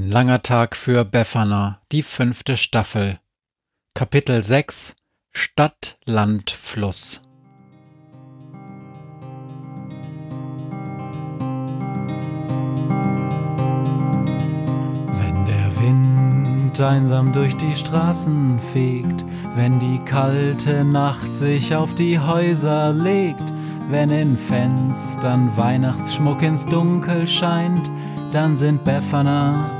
Ein langer Tag für Befana, die fünfte Staffel. Kapitel 6 Stadt, Land, Fluss. Wenn der Wind einsam durch die Straßen fegt, wenn die kalte Nacht sich auf die Häuser legt, wenn in Fenstern Weihnachtsschmuck ins Dunkel scheint, dann sind Befana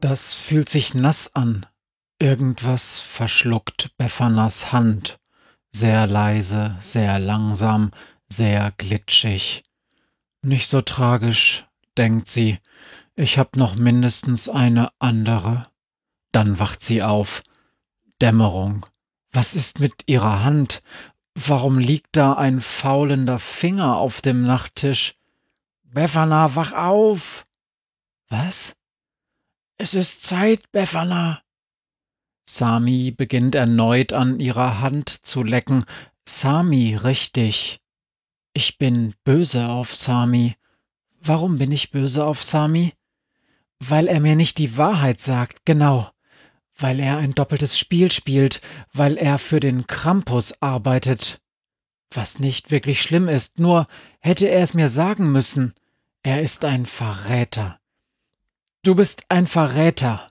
Das fühlt sich nass an. Irgendwas verschluckt Befanas Hand. Sehr leise, sehr langsam, sehr glitschig. Nicht so tragisch, denkt sie. Ich hab noch mindestens eine andere. Dann wacht sie auf. Dämmerung. Was ist mit ihrer Hand? Warum liegt da ein faulender Finger auf dem Nachttisch? Befana, wach auf! Was? Es ist Zeit, Befana. Sami beginnt erneut an ihrer Hand zu lecken. Sami, richtig. Ich bin böse auf Sami. Warum bin ich böse auf Sami? Weil er mir nicht die Wahrheit sagt, genau. Weil er ein doppeltes Spiel spielt, weil er für den Krampus arbeitet. Was nicht wirklich schlimm ist, nur hätte er es mir sagen müssen. Er ist ein Verräter. Du bist ein Verräter.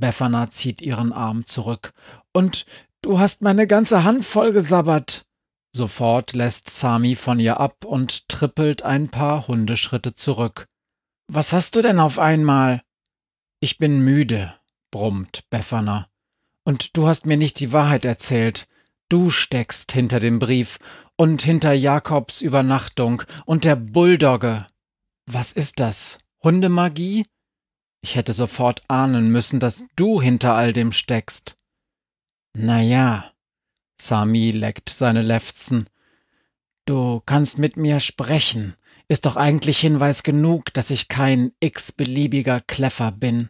Befana zieht ihren Arm zurück. Und du hast meine ganze Hand vollgesabbert. Sofort lässt Sami von ihr ab und trippelt ein paar Hundeschritte zurück. Was hast du denn auf einmal? Ich bin müde, brummt Befana. Und du hast mir nicht die Wahrheit erzählt. Du steckst hinter dem Brief und hinter Jakobs Übernachtung und der Bulldogge. Was ist das? Hundemagie? Ich hätte sofort ahnen müssen, dass du hinter all dem steckst. Na ja, Sami leckt seine Lefzen. Du kannst mit mir sprechen. Ist doch eigentlich Hinweis genug, dass ich kein x-beliebiger Kleffer bin.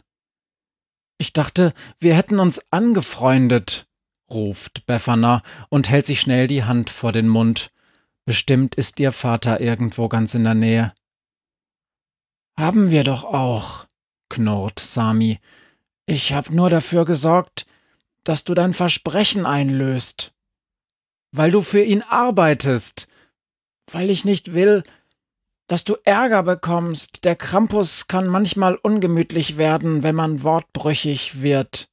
Ich dachte, wir hätten uns angefreundet, ruft Befana und hält sich schnell die Hand vor den Mund. Bestimmt ist ihr Vater irgendwo ganz in der Nähe. Haben wir doch auch, knurrt Sami. Ich hab nur dafür gesorgt, dass du dein Versprechen einlöst. Weil du für ihn arbeitest. Weil ich nicht will, dass du Ärger bekommst. Der Krampus kann manchmal ungemütlich werden, wenn man wortbrüchig wird.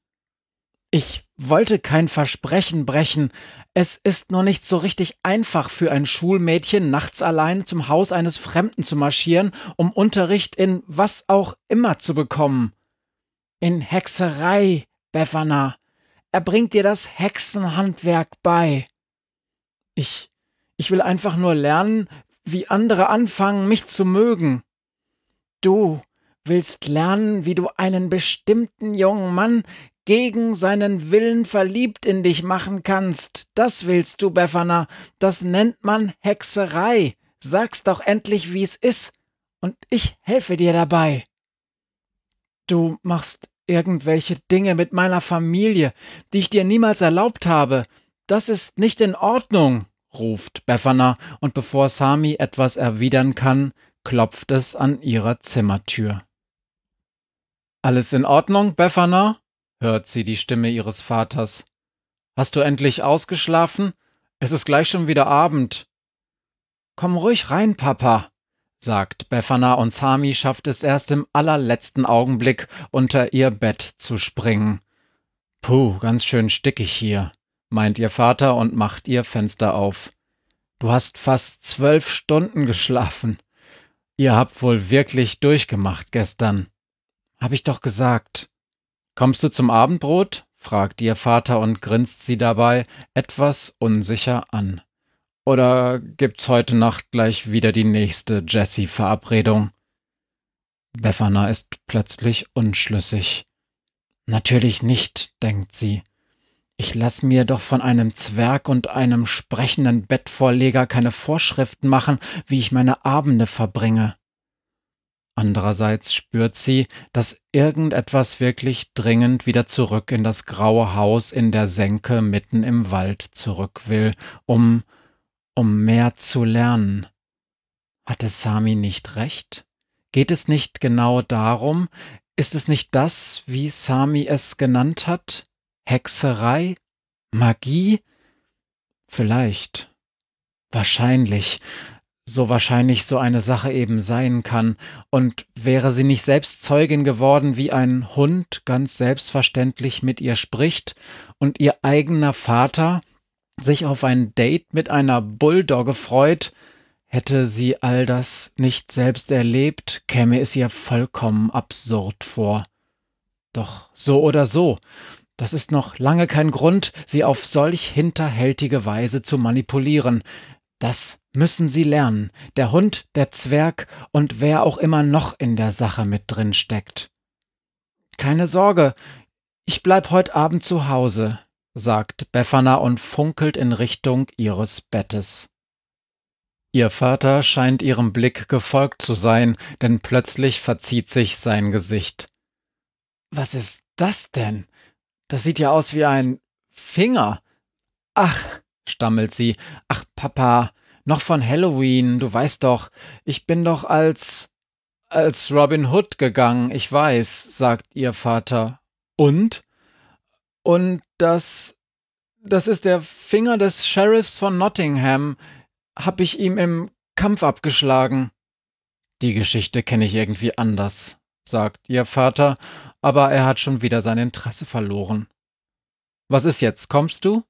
Ich wollte kein Versprechen brechen. Es ist nur nicht so richtig einfach für ein Schulmädchen, nachts allein zum Haus eines Fremden zu marschieren, um Unterricht in was auch immer zu bekommen. In Hexerei, Befana. Er bringt dir das Hexenhandwerk bei. Ich, ich will einfach nur lernen, wie andere anfangen, mich zu mögen. Du willst lernen, wie du einen bestimmten jungen Mann gegen seinen Willen verliebt in dich machen kannst. Das willst du, Befana. Das nennt man Hexerei. Sag's doch endlich, wie es ist, und ich helfe dir dabei. Du machst irgendwelche Dinge mit meiner Familie, die ich dir niemals erlaubt habe. Das ist nicht in Ordnung, ruft Befana, und bevor Sami etwas erwidern kann, klopft es an ihrer Zimmertür. Alles in Ordnung, Befana? Hört sie die Stimme ihres Vaters. Hast du endlich ausgeschlafen? Es ist gleich schon wieder Abend. Komm ruhig rein, Papa, sagt Befana und Sami schafft es erst im allerletzten Augenblick, unter ihr Bett zu springen. Puh, ganz schön stickig hier, meint ihr Vater und macht ihr Fenster auf. Du hast fast zwölf Stunden geschlafen. Ihr habt wohl wirklich durchgemacht gestern. Hab ich doch gesagt. Kommst du zum Abendbrot? fragt ihr Vater und grinst sie dabei etwas unsicher an. Oder gibt's heute Nacht gleich wieder die nächste Jessie-Verabredung? Befana ist plötzlich unschlüssig. Natürlich nicht, denkt sie. Ich lass mir doch von einem Zwerg und einem sprechenden Bettvorleger keine Vorschriften machen, wie ich meine Abende verbringe. Andererseits spürt sie, dass irgendetwas wirklich dringend wieder zurück in das graue Haus in der Senke mitten im Wald zurück will, um um mehr zu lernen. Hatte Sami nicht recht? Geht es nicht genau darum? Ist es nicht das, wie Sami es genannt hat? Hexerei? Magie? Vielleicht. Wahrscheinlich. So wahrscheinlich so eine Sache eben sein kann. Und wäre sie nicht selbst Zeugin geworden, wie ein Hund ganz selbstverständlich mit ihr spricht und ihr eigener Vater sich auf ein Date mit einer Bulldogge freut, hätte sie all das nicht selbst erlebt, käme es ihr vollkommen absurd vor. Doch so oder so, das ist noch lange kein Grund, sie auf solch hinterhältige Weise zu manipulieren. Das müssen sie lernen, der Hund, der Zwerg und wer auch immer noch in der Sache mit drin steckt. Keine Sorge, ich bleib heut Abend zu Hause sagt Befana und funkelt in Richtung ihres Bettes. Ihr Vater scheint ihrem Blick gefolgt zu sein, denn plötzlich verzieht sich sein Gesicht. Was ist das denn? Das sieht ja aus wie ein Finger. Ach, stammelt sie. Ach, Papa, noch von Halloween, du weißt doch, ich bin doch als als Robin Hood gegangen, ich weiß, sagt ihr Vater. Und? Und das, das ist der Finger des Sheriffs von Nottingham. Hab ich ihm im Kampf abgeschlagen. Die Geschichte kenne ich irgendwie anders, sagt ihr Vater, aber er hat schon wieder sein Interesse verloren. Was ist jetzt, kommst du?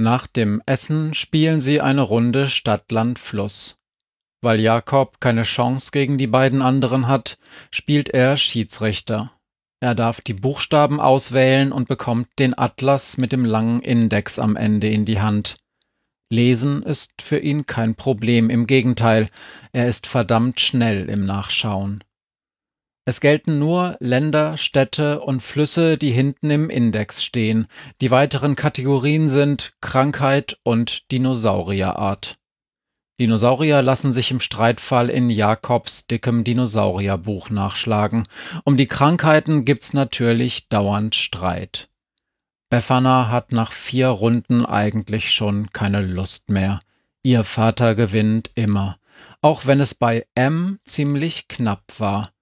Nach dem Essen spielen sie eine Runde Stadt-Land-Fluss. Weil Jakob keine Chance gegen die beiden anderen hat, spielt er Schiedsrichter. Er darf die Buchstaben auswählen und bekommt den Atlas mit dem langen Index am Ende in die Hand. Lesen ist für ihn kein Problem, im Gegenteil, er ist verdammt schnell im Nachschauen. Es gelten nur Länder, Städte und Flüsse, die hinten im Index stehen. Die weiteren Kategorien sind Krankheit und Dinosaurierart. Dinosaurier lassen sich im Streitfall in Jakobs dickem Dinosaurierbuch nachschlagen. Um die Krankheiten gibt's natürlich dauernd Streit. Befana hat nach vier Runden eigentlich schon keine Lust mehr. Ihr Vater gewinnt immer, auch wenn es bei M ziemlich knapp war.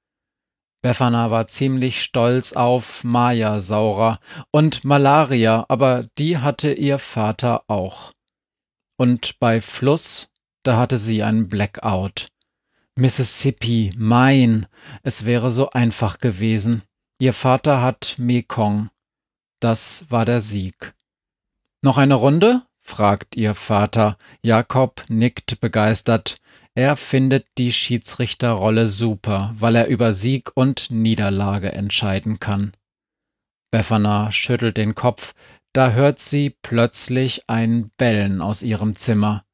Befana war ziemlich stolz auf Maya-Saurer und Malaria, aber die hatte ihr Vater auch. Und bei Fluss da hatte sie einen Blackout. Mississippi, mein, es wäre so einfach gewesen. Ihr Vater hat Mekong. Das war der Sieg. Noch eine Runde? fragt ihr Vater. Jakob nickt begeistert. Er findet die Schiedsrichterrolle super, weil er über Sieg und Niederlage entscheiden kann. Befana schüttelt den Kopf, da hört sie plötzlich ein Bellen aus ihrem Zimmer.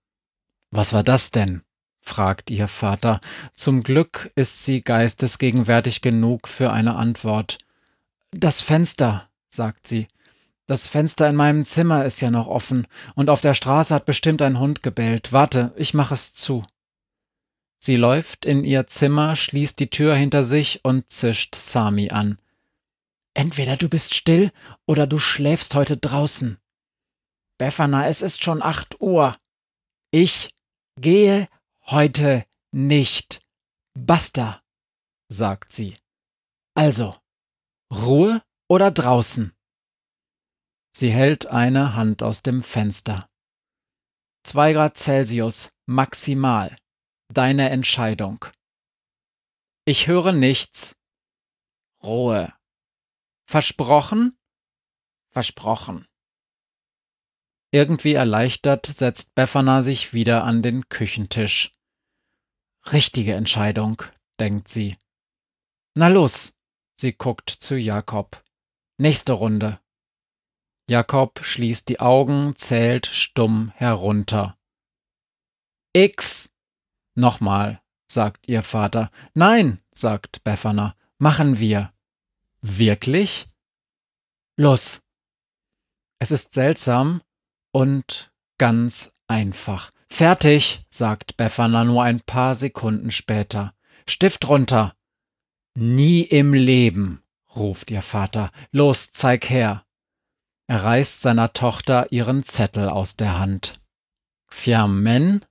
Was war das denn? fragt ihr Vater. Zum Glück ist sie geistesgegenwärtig genug für eine Antwort. Das Fenster, sagt sie. Das Fenster in meinem Zimmer ist ja noch offen, und auf der Straße hat bestimmt ein Hund gebellt. Warte, ich mach es zu. Sie läuft in ihr Zimmer, schließt die Tür hinter sich und zischt Sami an. Entweder du bist still oder du schläfst heute draußen. Befana, es ist schon acht Uhr. Ich Gehe heute nicht. Basta, sagt sie. Also, Ruhe oder draußen? Sie hält eine Hand aus dem Fenster. Zwei Grad Celsius maximal. Deine Entscheidung. Ich höre nichts. Ruhe. Versprochen? Versprochen. Irgendwie erleichtert setzt Befana sich wieder an den Küchentisch. Richtige Entscheidung, denkt sie. Na los, sie guckt zu Jakob. Nächste Runde. Jakob schließt die Augen, zählt stumm herunter. X. Nochmal, sagt ihr Vater. Nein, sagt Befana. Machen wir. Wirklich? Los. Es ist seltsam und ganz einfach. Fertig, sagt Befana nur ein paar Sekunden später. Stift runter. Nie im Leben, ruft ihr Vater. Los, zeig her. Er reißt seiner Tochter ihren Zettel aus der Hand. Xiamen,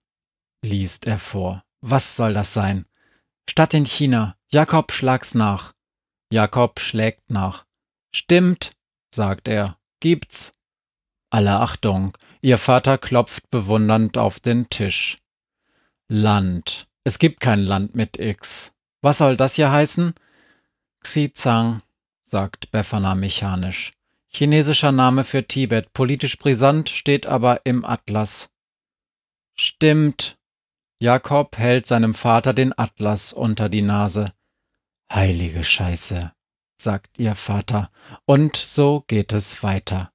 liest er vor. Was soll das sein? Stadt in China. Jakob, schlag's nach. Jakob schlägt nach. Stimmt, sagt er. Gibt's. Alle Achtung. Ihr Vater klopft bewundernd auf den Tisch. Land. Es gibt kein Land mit X. Was soll das hier heißen? Xizang, sagt Befana mechanisch. Chinesischer Name für Tibet, politisch brisant, steht aber im Atlas. Stimmt. Jakob hält seinem Vater den Atlas unter die Nase. Heilige Scheiße, sagt ihr Vater, und so geht es weiter.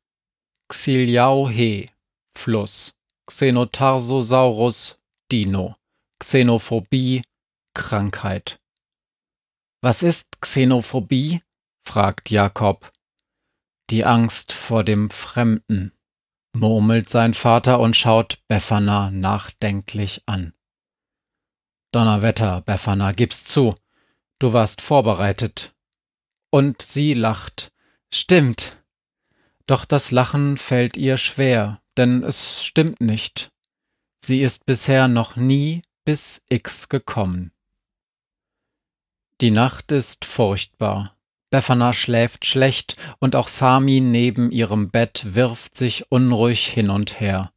Xiliao He, Fluss. Xenotarsosaurus, Dino. Xenophobie, Krankheit. Was ist Xenophobie? fragt Jakob. Die Angst vor dem Fremden, murmelt sein Vater und schaut Befana nachdenklich an. Donnerwetter, Befana, gib's zu. Du warst vorbereitet. Und sie lacht. Stimmt. Doch das Lachen fällt ihr schwer, denn es stimmt nicht. Sie ist bisher noch nie bis X gekommen. Die Nacht ist furchtbar. Befana schläft schlecht und auch Sami neben ihrem Bett wirft sich unruhig hin und her.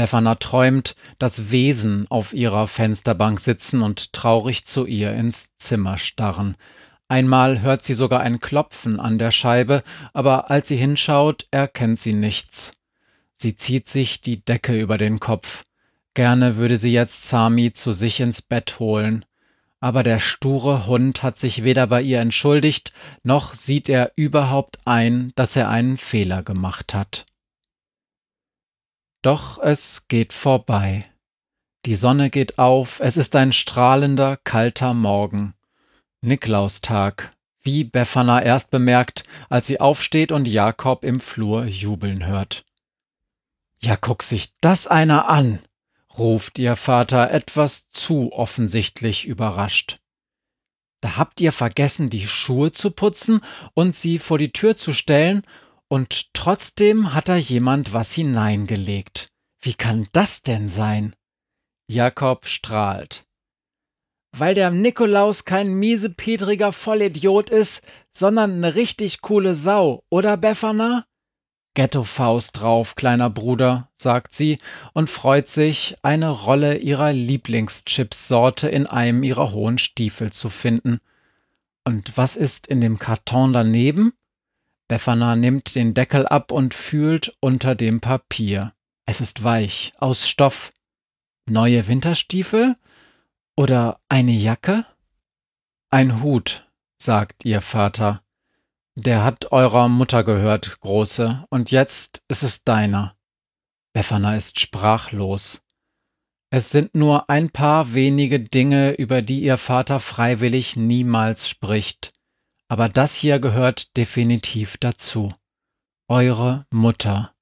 Befana träumt, dass Wesen auf ihrer Fensterbank sitzen und traurig zu ihr ins Zimmer starren. Einmal hört sie sogar ein Klopfen an der Scheibe, aber als sie hinschaut, erkennt sie nichts. Sie zieht sich die Decke über den Kopf. Gerne würde sie jetzt Sami zu sich ins Bett holen aber der sture Hund hat sich weder bei ihr entschuldigt, noch sieht er überhaupt ein, dass er einen Fehler gemacht hat. Doch es geht vorbei. Die Sonne geht auf, es ist ein strahlender, kalter Morgen. Niklaustag, wie Befana erst bemerkt, als sie aufsteht und Jakob im Flur jubeln hört. Ja, guck sich das einer an, ruft ihr Vater etwas zu offensichtlich überrascht. Da habt ihr vergessen, die Schuhe zu putzen und sie vor die Tür zu stellen, und trotzdem hat da jemand was hineingelegt. Wie kann das denn sein? Jakob strahlt. Weil der Nikolaus kein miesepetriger Vollidiot ist, sondern eine richtig coole Sau, oder Befana? Ghetto-Faust drauf, kleiner Bruder, sagt sie und freut sich, eine Rolle ihrer Lieblingschips-Sorte in einem ihrer hohen Stiefel zu finden. Und was ist in dem Karton daneben? Befana nimmt den Deckel ab und fühlt unter dem Papier. Es ist weich, aus Stoff. Neue Winterstiefel? Oder eine Jacke? Ein Hut, sagt ihr Vater. Der hat eurer Mutter gehört, Große, und jetzt ist es deiner. Befana ist sprachlos. Es sind nur ein paar wenige Dinge, über die ihr Vater freiwillig niemals spricht, aber das hier gehört definitiv dazu. Eure Mutter.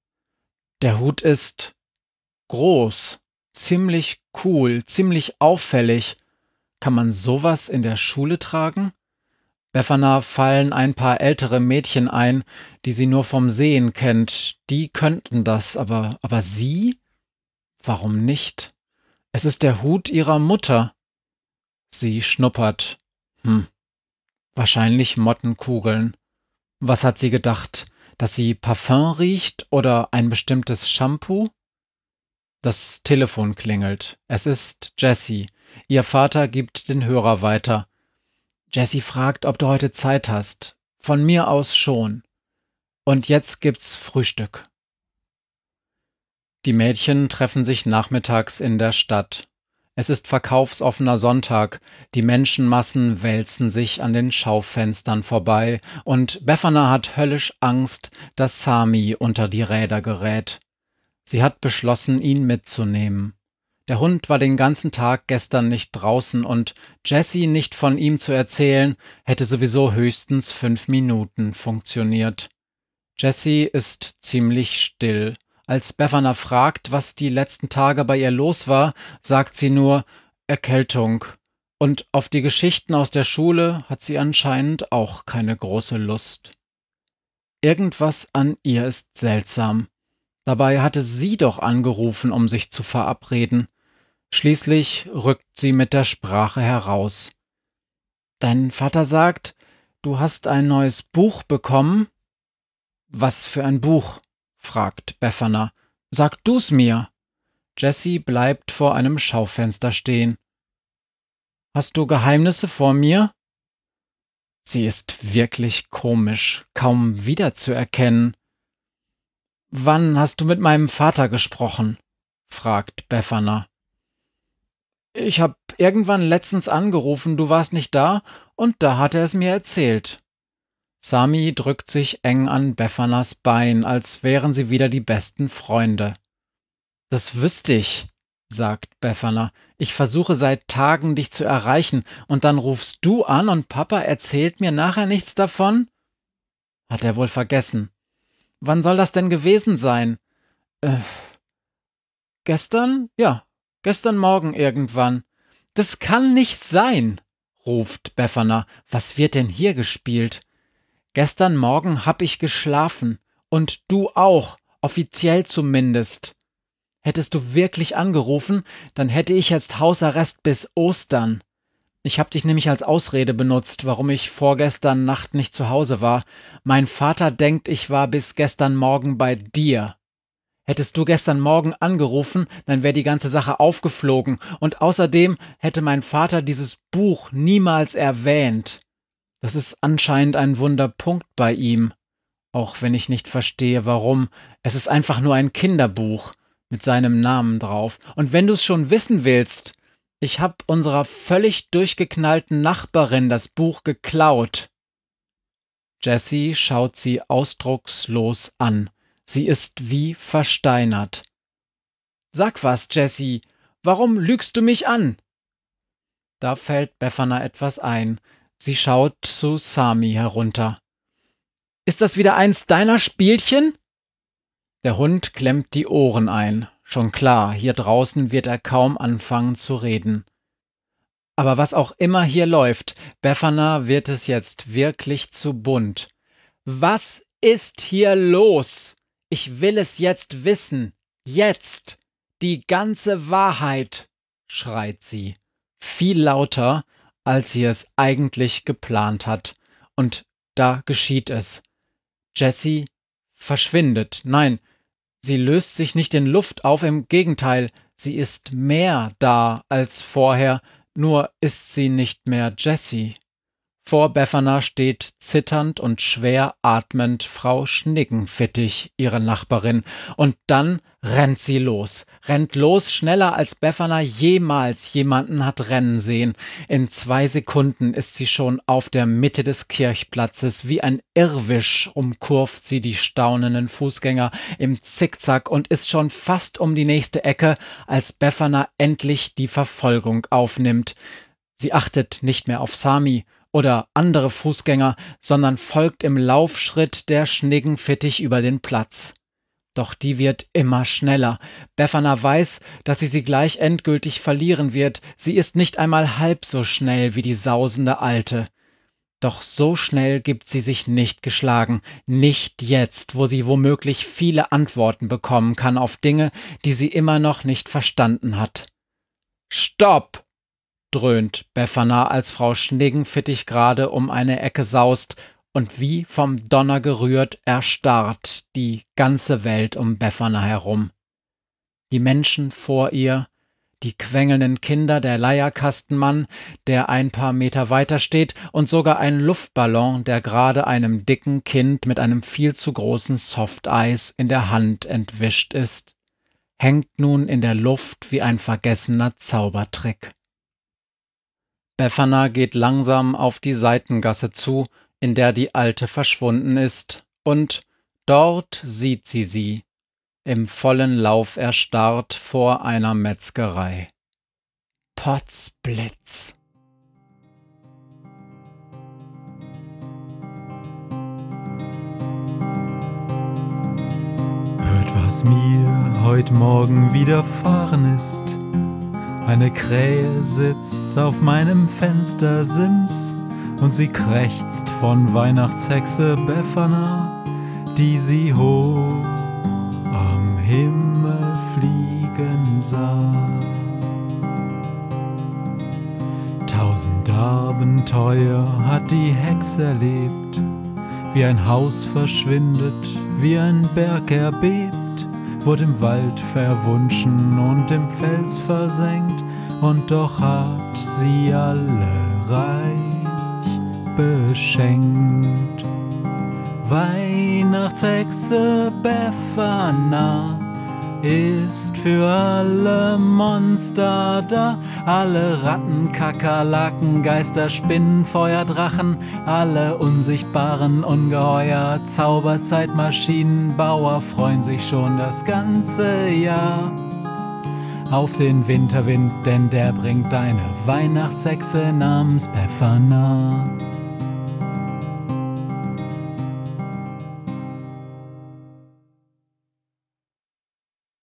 Der Hut ist groß, ziemlich cool, ziemlich auffällig. Kann man sowas in der Schule tragen? Befana fallen ein paar ältere Mädchen ein, die sie nur vom Sehen kennt. Die könnten das, aber, aber sie? Warum nicht? Es ist der Hut ihrer Mutter. Sie schnuppert. Hm. Wahrscheinlich Mottenkugeln. Was hat sie gedacht? Dass sie Parfum riecht oder ein bestimmtes Shampoo? Das Telefon klingelt. Es ist Jessie. Ihr Vater gibt den Hörer weiter. Jessie fragt, ob du heute Zeit hast. Von mir aus schon. Und jetzt gibt's Frühstück. Die Mädchen treffen sich nachmittags in der Stadt. Es ist verkaufsoffener Sonntag, die Menschenmassen wälzen sich an den Schaufenstern vorbei, und Befana hat höllisch Angst, dass Sami unter die Räder gerät. Sie hat beschlossen, ihn mitzunehmen. Der Hund war den ganzen Tag gestern nicht draußen und Jessie nicht von ihm zu erzählen, hätte sowieso höchstens fünf Minuten funktioniert. Jessie ist ziemlich still. Als Befana fragt, was die letzten Tage bei ihr los war, sagt sie nur Erkältung. Und auf die Geschichten aus der Schule hat sie anscheinend auch keine große Lust. Irgendwas an ihr ist seltsam. Dabei hatte sie doch angerufen, um sich zu verabreden. Schließlich rückt sie mit der Sprache heraus. Dein Vater sagt, du hast ein neues Buch bekommen? Was für ein Buch? Fragt Befana. Sag du's mir. Jessie bleibt vor einem Schaufenster stehen. Hast du Geheimnisse vor mir? Sie ist wirklich komisch, kaum wiederzuerkennen. Wann hast du mit meinem Vater gesprochen? fragt Befana. Ich hab irgendwann letztens angerufen, du warst nicht da, und da hat er es mir erzählt. Sami drückt sich eng an Befanas Bein, als wären sie wieder die besten Freunde. Das wüsste ich, sagt Befana. Ich versuche seit Tagen, dich zu erreichen, und dann rufst du an und Papa erzählt mir nachher nichts davon? Hat er wohl vergessen. Wann soll das denn gewesen sein? Äh, gestern? Ja, Gestern Morgen irgendwann. Das kann nicht sein, ruft Befana. Was wird denn hier gespielt? Gestern Morgen hab ich geschlafen. Und du auch, offiziell zumindest. Hättest du wirklich angerufen, dann hätte ich jetzt Hausarrest bis Ostern. Ich hab dich nämlich als Ausrede benutzt, warum ich vorgestern Nacht nicht zu Hause war. Mein Vater denkt, ich war bis gestern Morgen bei dir. Hättest du gestern Morgen angerufen, dann wäre die ganze Sache aufgeflogen, und außerdem hätte mein Vater dieses Buch niemals erwähnt. Das ist anscheinend ein Wunderpunkt bei ihm, auch wenn ich nicht verstehe, warum. Es ist einfach nur ein Kinderbuch mit seinem Namen drauf. Und wenn du es schon wissen willst, ich hab unserer völlig durchgeknallten Nachbarin das Buch geklaut. Jessie schaut sie ausdruckslos an. Sie ist wie versteinert. Sag was, Jessie, warum lügst du mich an? Da fällt Befana etwas ein. Sie schaut zu Sami herunter. Ist das wieder eins deiner Spielchen? Der Hund klemmt die Ohren ein. Schon klar, hier draußen wird er kaum anfangen zu reden. Aber was auch immer hier läuft, Befana wird es jetzt wirklich zu bunt. Was ist hier los? Ich will es jetzt wissen. Jetzt. Die ganze Wahrheit. schreit sie. Viel lauter, als sie es eigentlich geplant hat. Und da geschieht es. Jessie verschwindet. Nein, sie löst sich nicht in Luft auf, im Gegenteil, sie ist mehr da als vorher, nur ist sie nicht mehr Jessie. Vor Befana steht zitternd und schwer atmend Frau Schnickenfittig, ihre Nachbarin, und dann rennt sie los, rennt los schneller als Befana jemals jemanden hat rennen sehen. In zwei Sekunden ist sie schon auf der Mitte des Kirchplatzes, wie ein Irrwisch umkurvt sie die staunenden Fußgänger im Zickzack und ist schon fast um die nächste Ecke, als Befana endlich die Verfolgung aufnimmt. Sie achtet nicht mehr auf Sami, oder andere Fußgänger, sondern folgt im Laufschritt der Schniggenfittich über den Platz. Doch die wird immer schneller. Befana weiß, dass sie sie gleich endgültig verlieren wird. Sie ist nicht einmal halb so schnell wie die sausende Alte. Doch so schnell gibt sie sich nicht geschlagen, nicht jetzt, wo sie womöglich viele Antworten bekommen kann auf Dinge, die sie immer noch nicht verstanden hat. Stopp! Dröhnt Befana, als Frau Schniggenfittich gerade um eine Ecke saust und wie vom Donner gerührt erstarrt die ganze Welt um Befana herum. Die Menschen vor ihr, die quengelnden Kinder, der Leierkastenmann, der ein paar Meter weiter steht, und sogar ein Luftballon, der gerade einem dicken Kind mit einem viel zu großen Softeis in der Hand entwischt ist, hängt nun in der Luft wie ein vergessener Zaubertrick. Befana geht langsam auf die Seitengasse zu, in der die Alte verschwunden ist, und dort sieht sie sie, im vollen Lauf erstarrt vor einer Metzgerei. Potzblitz. Hört, was mir heut Morgen widerfahren ist. Eine Krähe sitzt auf meinem Fenstersims und sie krächzt von Weihnachtshexe Befana, die sie hoch am Himmel fliegen sah. Tausend Abenteuer hat die Hex erlebt, wie ein Haus verschwindet, wie ein Berg erbebt, wurde im Wald verwunschen und im Fels versenkt, und doch hat sie alle reich beschenkt. Weihnachtshexe Befana ist für alle Monster da, alle Ratten, Kakerlaken, Geister, Spinnen, Feuer, Drachen, alle unsichtbaren Ungeheuer, Zauberzeitmaschinenbauer freuen sich schon das ganze Jahr auf den Winterwind, denn der bringt eine Weihnachtshexe namens Befana.